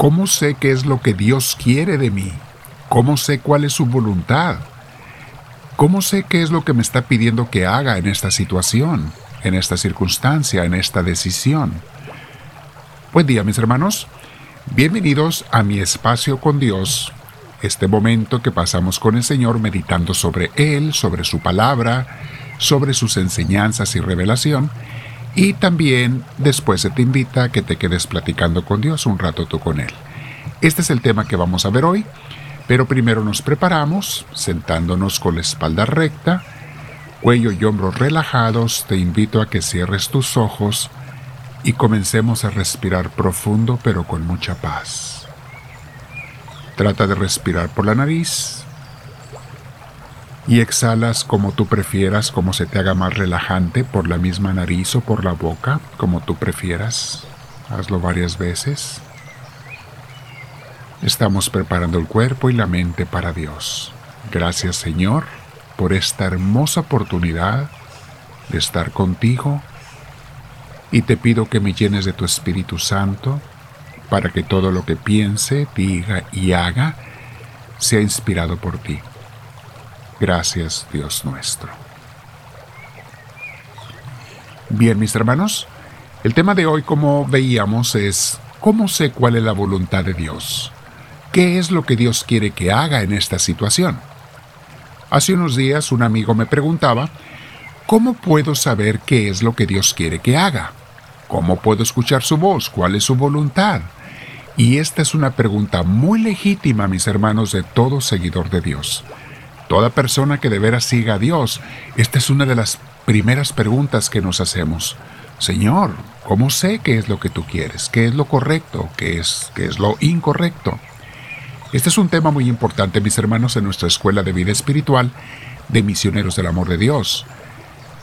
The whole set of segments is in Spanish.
¿Cómo sé qué es lo que Dios quiere de mí? ¿Cómo sé cuál es su voluntad? ¿Cómo sé qué es lo que me está pidiendo que haga en esta situación, en esta circunstancia, en esta decisión? Buen día mis hermanos, bienvenidos a mi espacio con Dios, este momento que pasamos con el Señor meditando sobre Él, sobre su palabra, sobre sus enseñanzas y revelación, y también después se te invita a que te quedes platicando con Dios un rato tú con Él. Este es el tema que vamos a ver hoy pero primero nos preparamos, sentándonos con la espalda recta, cuello y hombros relajados, te invito a que cierres tus ojos y comencemos a respirar profundo pero con mucha paz. Trata de respirar por la nariz y exhalas como tú prefieras, como se te haga más relajante, por la misma nariz o por la boca, como tú prefieras. Hazlo varias veces. Estamos preparando el cuerpo y la mente para Dios. Gracias Señor por esta hermosa oportunidad de estar contigo y te pido que me llenes de tu Espíritu Santo para que todo lo que piense, diga y haga sea inspirado por ti. Gracias Dios nuestro. Bien mis hermanos, el tema de hoy como veíamos es ¿cómo sé cuál es la voluntad de Dios? ¿Qué es lo que Dios quiere que haga en esta situación? Hace unos días un amigo me preguntaba, ¿cómo puedo saber qué es lo que Dios quiere que haga? ¿Cómo puedo escuchar su voz? ¿Cuál es su voluntad? Y esta es una pregunta muy legítima, mis hermanos, de todo seguidor de Dios. Toda persona que de veras siga a Dios, esta es una de las primeras preguntas que nos hacemos. Señor, ¿cómo sé qué es lo que tú quieres? ¿Qué es lo correcto? ¿Qué es, qué es lo incorrecto? Este es un tema muy importante, mis hermanos, en nuestra escuela de vida espiritual de misioneros del amor de Dios.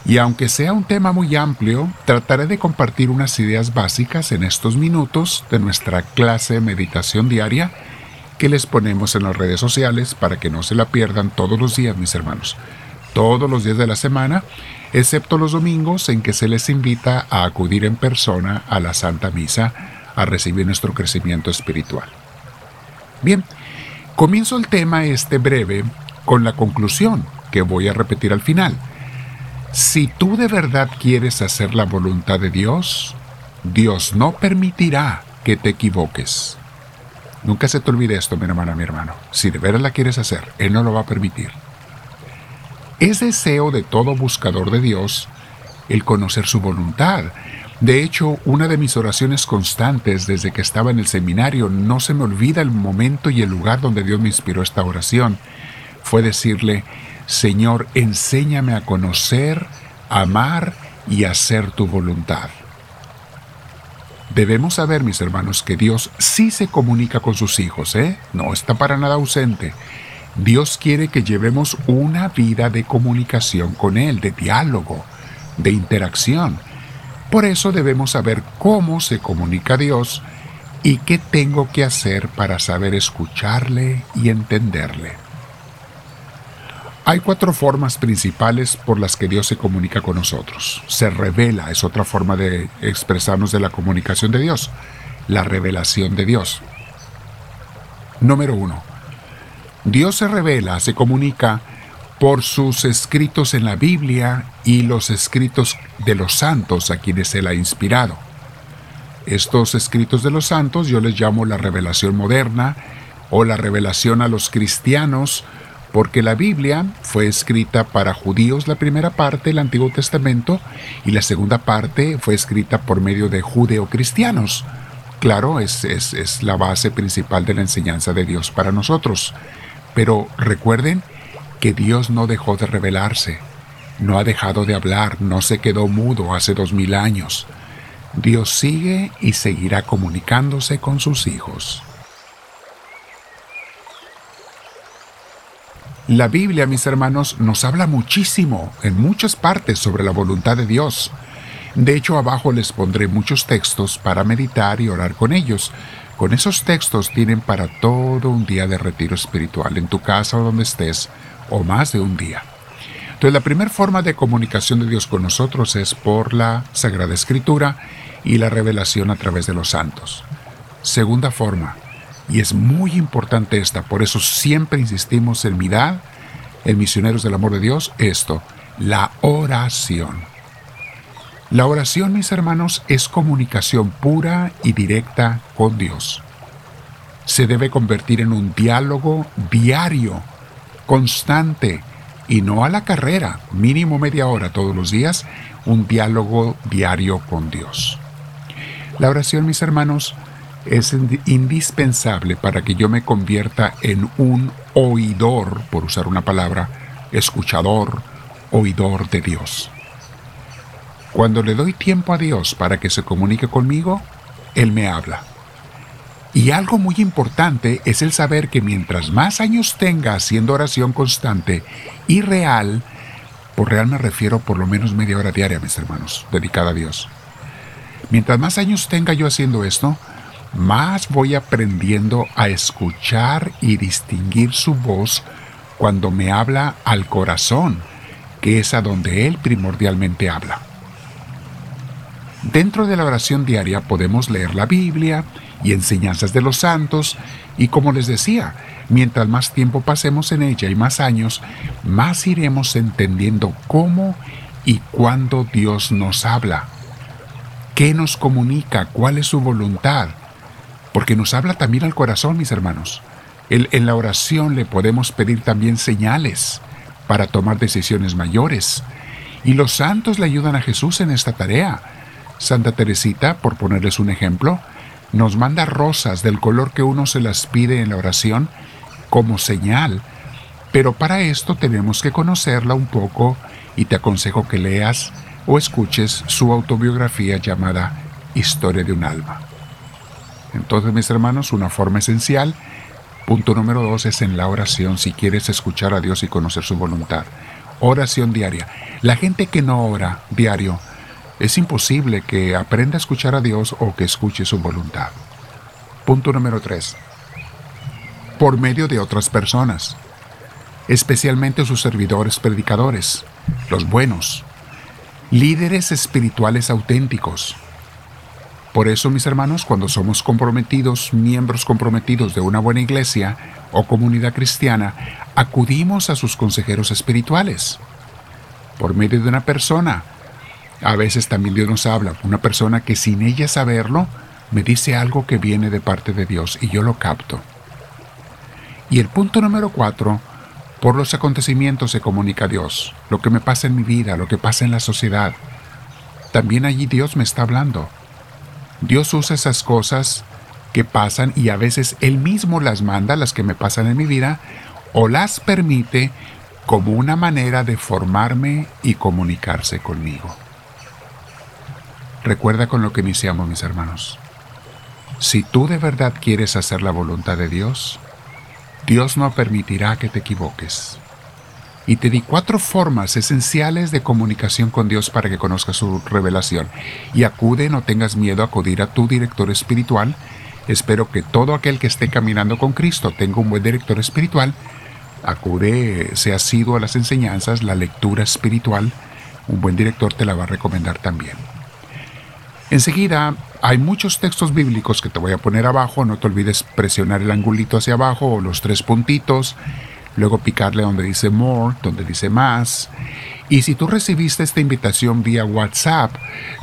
Y aunque sea un tema muy amplio, trataré de compartir unas ideas básicas en estos minutos de nuestra clase de meditación diaria que les ponemos en las redes sociales para que no se la pierdan todos los días, mis hermanos. Todos los días de la semana, excepto los domingos en que se les invita a acudir en persona a la Santa Misa a recibir nuestro crecimiento espiritual. Bien, comienzo el tema este breve con la conclusión que voy a repetir al final. Si tú de verdad quieres hacer la voluntad de Dios, Dios no permitirá que te equivoques. Nunca se te olvide esto, mi hermana, mi hermano. Si de verdad la quieres hacer, Él no lo va a permitir. Es deseo de todo buscador de Dios el conocer su voluntad, de hecho, una de mis oraciones constantes desde que estaba en el seminario, no se me olvida el momento y el lugar donde Dios me inspiró esta oración, fue decirle, Señor, enséñame a conocer, amar y hacer tu voluntad. Debemos saber, mis hermanos, que Dios sí se comunica con sus hijos, ¿eh? No está para nada ausente. Dios quiere que llevemos una vida de comunicación con Él, de diálogo, de interacción. Por eso debemos saber cómo se comunica Dios y qué tengo que hacer para saber escucharle y entenderle. Hay cuatro formas principales por las que Dios se comunica con nosotros. Se revela, es otra forma de expresarnos de la comunicación de Dios, la revelación de Dios. Número uno, Dios se revela, se comunica por sus escritos en la Biblia y los escritos de los santos a quienes Él ha inspirado. Estos escritos de los santos yo les llamo la revelación moderna o la revelación a los cristianos, porque la Biblia fue escrita para judíos la primera parte, el Antiguo Testamento, y la segunda parte fue escrita por medio de judeocristianos. Claro, es, es, es la base principal de la enseñanza de Dios para nosotros. Pero recuerden que Dios no dejó de revelarse, no ha dejado de hablar, no se quedó mudo hace dos mil años. Dios sigue y seguirá comunicándose con sus hijos. La Biblia, mis hermanos, nos habla muchísimo en muchas partes sobre la voluntad de Dios. De hecho, abajo les pondré muchos textos para meditar y orar con ellos. Con esos textos tienen para todo un día de retiro espiritual en tu casa o donde estés o más de un día. Entonces la primera forma de comunicación de Dios con nosotros es por la Sagrada Escritura y la revelación a través de los santos. Segunda forma, Y es muy importante esta, por eso siempre insistimos en mirar, en Misioneros del Amor de Dios, esto, la oración. La oración, mis hermanos, es comunicación pura y directa con Dios. Se debe convertir en un diálogo diario, constante, y no a la carrera, mínimo media hora todos los días, un diálogo diario con Dios. La oración, mis hermanos, es indispensable para que yo me convierta en un oidor, por usar una palabra, escuchador, oidor de Dios. Cuando le doy tiempo a Dios para que se comunique conmigo, Él me habla. Y algo muy importante es el saber que mientras más años tenga haciendo oración constante y real, por real me refiero por lo menos media hora diaria, mis hermanos, dedicada a Dios. Mientras más años tenga yo haciendo esto, más voy aprendiendo a escuchar y distinguir su voz cuando me habla al corazón, que es a donde Él primordialmente habla. Dentro de la oración diaria podemos leer la Biblia y enseñanzas de los santos y como les decía, mientras más tiempo pasemos en ella y más años, más iremos entendiendo cómo y cuándo Dios nos habla, qué nos comunica, cuál es su voluntad, porque nos habla también al corazón, mis hermanos. En, la oración le podemos pedir también señales para tomar decisiones mayores. Y los santos le ayudan a Jesús en esta tarea Santa Teresita, por ponerles un ejemplo, nos manda rosas del color que uno se las pide en la oración como señal, pero para esto tenemos que conocerla un poco y te aconsejo que leas o escuches su autobiografía llamada Historia de un alma. Entonces, mis hermanos, una forma esencial, punto número dos, es en la oración si quieres escuchar a Dios y conocer su voluntad. Oración diaria. La gente que no ora diario es imposible que aprenda a escuchar a Dios o que escuche su voluntad. Punto número 3. Por medio de otras personas, especialmente sus servidores predicadores, los buenos, líderes espirituales auténticos. Por eso, mis hermanos, cuando somos comprometidos, miembros comprometidos de una buena iglesia o comunidad cristiana, acudimos a sus consejeros espirituales. Por medio de una persona, a veces también Dios nos habla, una persona que sin ella saberlo me dice algo que viene de parte de Dios y yo lo capto. Y el punto número cuatro, por los acontecimientos se comunica Dios, lo que me pasa en mi vida, lo que pasa en la sociedad. También allí Dios me está hablando. Dios usa esas cosas que pasan y a veces Él mismo las manda, las que me pasan en mi vida, o las permite como una manera de formarme y comunicarse conmigo. Recuerda con lo que iniciamos, mis hermanos. Si tú de verdad quieres hacer la voluntad de Dios, Dios no permitirá que te equivoques. Y te di cuatro formas esenciales de comunicación con Dios para que conozcas su revelación. Y acude, no tengas miedo a acudir a tu director espiritual. Espero que todo aquel que esté caminando con Cristo tenga un buen director espiritual. Acude, sea asiduo a las enseñanzas, la lectura espiritual. Un buen director te la va a recomendar también. Enseguida, hay muchos textos bíblicos que te voy a poner abajo, no te olvides presionar el angulito hacia abajo o los tres puntitos, luego picarle donde dice more, donde dice más. Y si tú recibiste esta invitación vía WhatsApp,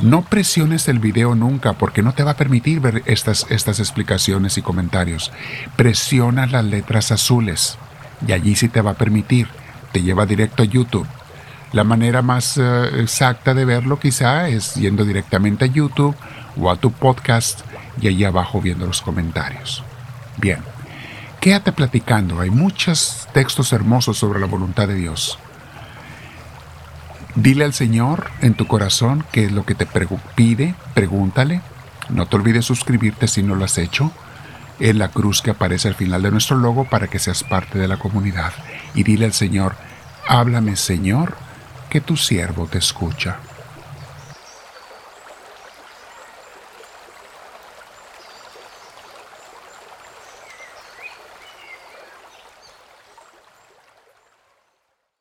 no presiones el video nunca porque no te va a permitir ver estas, estas explicaciones y comentarios. Presiona las letras azules y allí sí te va a permitir. Te lleva directo a YouTube. La manera más eh, exacta de verlo quizá es yendo directamente a YouTube o a tu podcast y allí abajo viendo los comentarios. Bien, quédate platicando, hay muchos textos hermosos sobre la voluntad de Dios. Dile al Señor en tu corazón qué es lo que te pide, pregúntale. No te olvides suscribirte si no lo has hecho en la cruz que aparece al final de nuestro logo para que seas parte de la comunidad. Y dile al Señor, háblame Señor, que tu siervo te escucha.